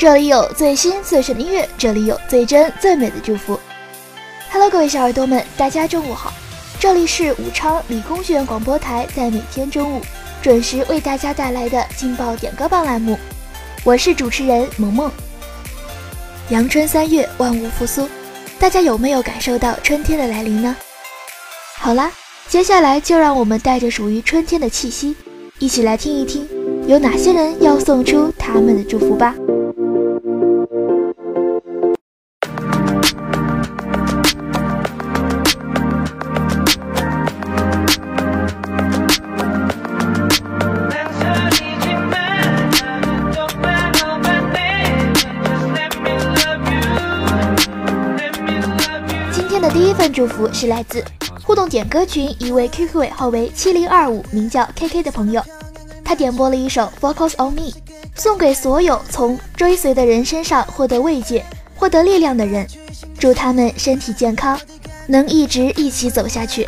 这里有最新最炫的音乐，这里有最真最美的祝福。Hello，各位小耳朵们，大家中午好！这里是武昌理工学院广播台，在每天中午准时为大家带来的劲爆点歌榜栏目，我是主持人萌萌。阳春三月，万物复苏，大家有没有感受到春天的来临呢？好啦，接下来就让我们带着属于春天的气息，一起来听一听有哪些人要送出他们的祝福吧。份祝福是来自互动点歌群一位 QQ 尾号为七零二五，名叫 KK 的朋友，他点播了一首 Focus on Me，送给所有从追随的人身上获得慰藉、获得力量的人，祝他们身体健康，能一直一起走下去。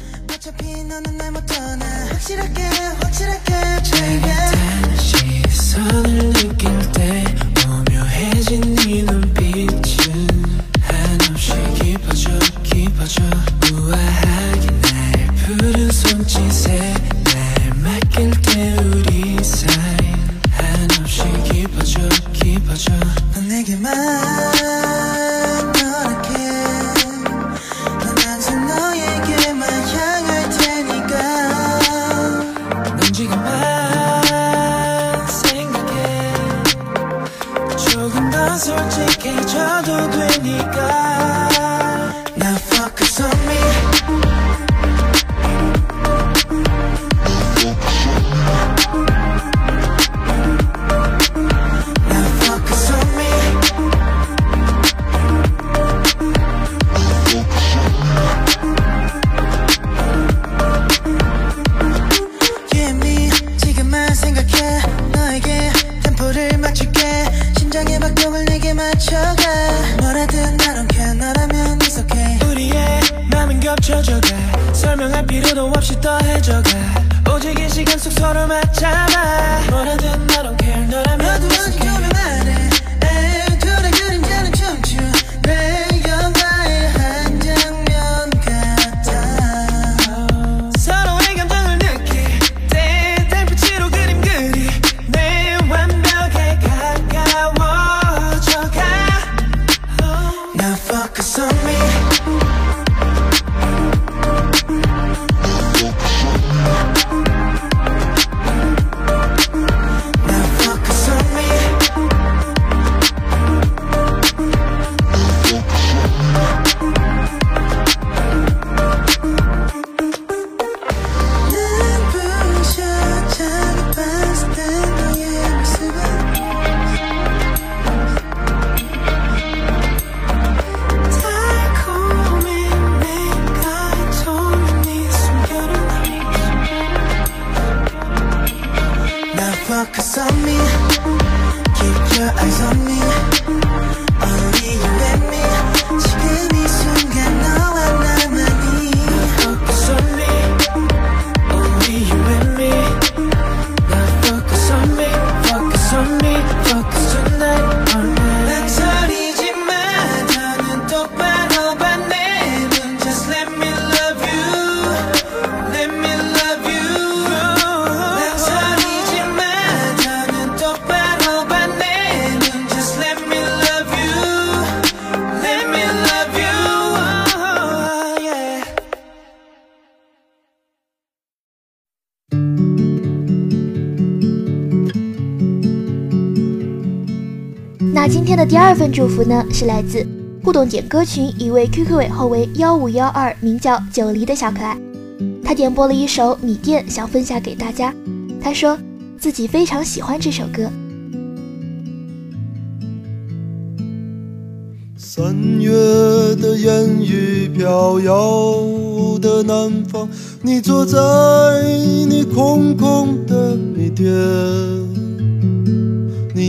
없이 떠해져가 오직 이 시간 속 서로 맞잡아. 뭐라든 I don't care 너라면 너도 어디 가면 안해 둘의 그림자는 춤추. 내 영화의 한 장면 같아. 서로의 감정을 느낄 때 달빛으로 그림 그리 내 완벽에 가까워져가. Now focus on me. 天的第二份祝福呢，是来自互动点歌群一位 QQ 尾号为幺五幺二，名叫九黎的小可爱。他点播了一首《米店》，想分享给大家。他说自己非常喜欢这首歌。三月的烟雨飘摇的南方，你坐在你空空的米店，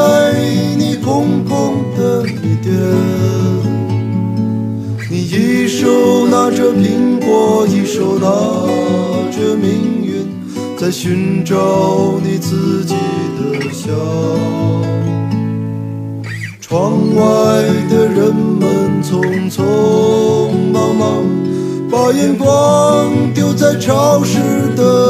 在你空空的店，你一手拿着苹果，一手拿着命运，在寻找你自己的笑。窗外的人们匆匆忙忙，把眼光丢在潮湿的。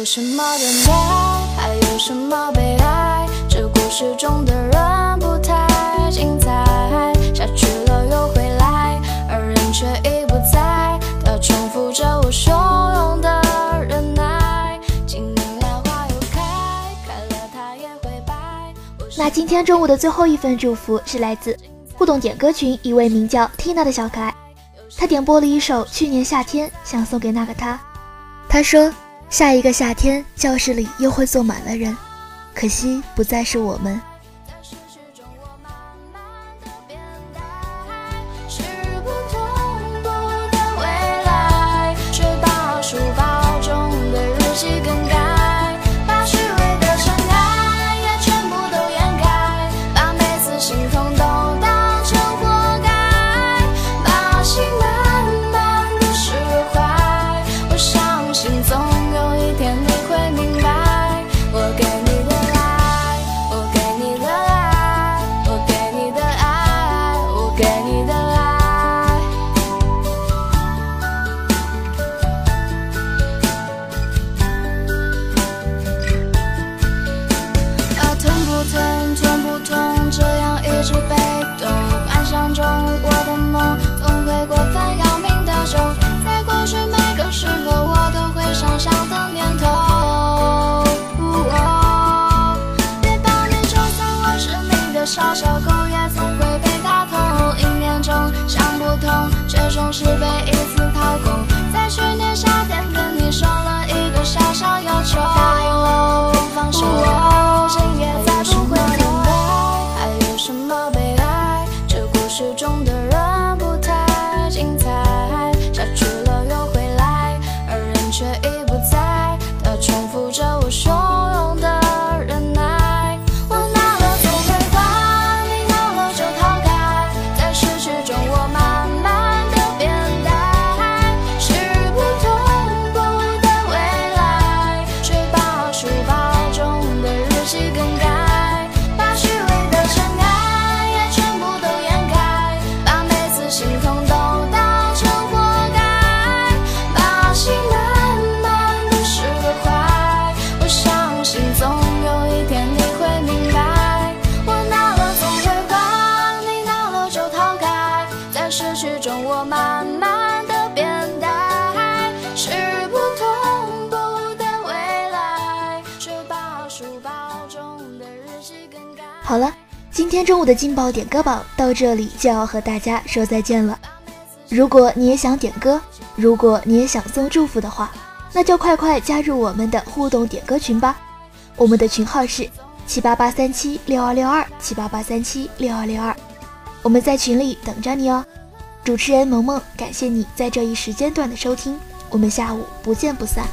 有什么等待？还有什么悲哀？这故事中的？人不太精彩。下去了又回来，而人却已不在。他重复着我汹涌的？忍耐。今年莲花又开，开了它也会败。那今天中午的？最后一份祝福是来自互动点歌群一位名叫 Tina 的？小可爱，他点播了一首《去年夏天》，想送给那个他。他说。下一个夏天，教室里又会坐满了人。可惜不再是我们。所幻想中，我的梦总会过分要命的重。在过去每个时候，我都会想象的念头。别抱怨，就算我是你的小小狗，也总会被打痛。一年中想不通，却总是被一次。今天中午的劲爆点歌榜到这里就要和大家说再见了。如果你也想点歌，如果你也想送祝福的话，那就快快加入我们的互动点歌群吧。我们的群号是七八八三七六二六二七八八三七六二六二，我们在群里等着你哦。主持人萌萌，感谢你在这一时间段的收听，我们下午不见不散。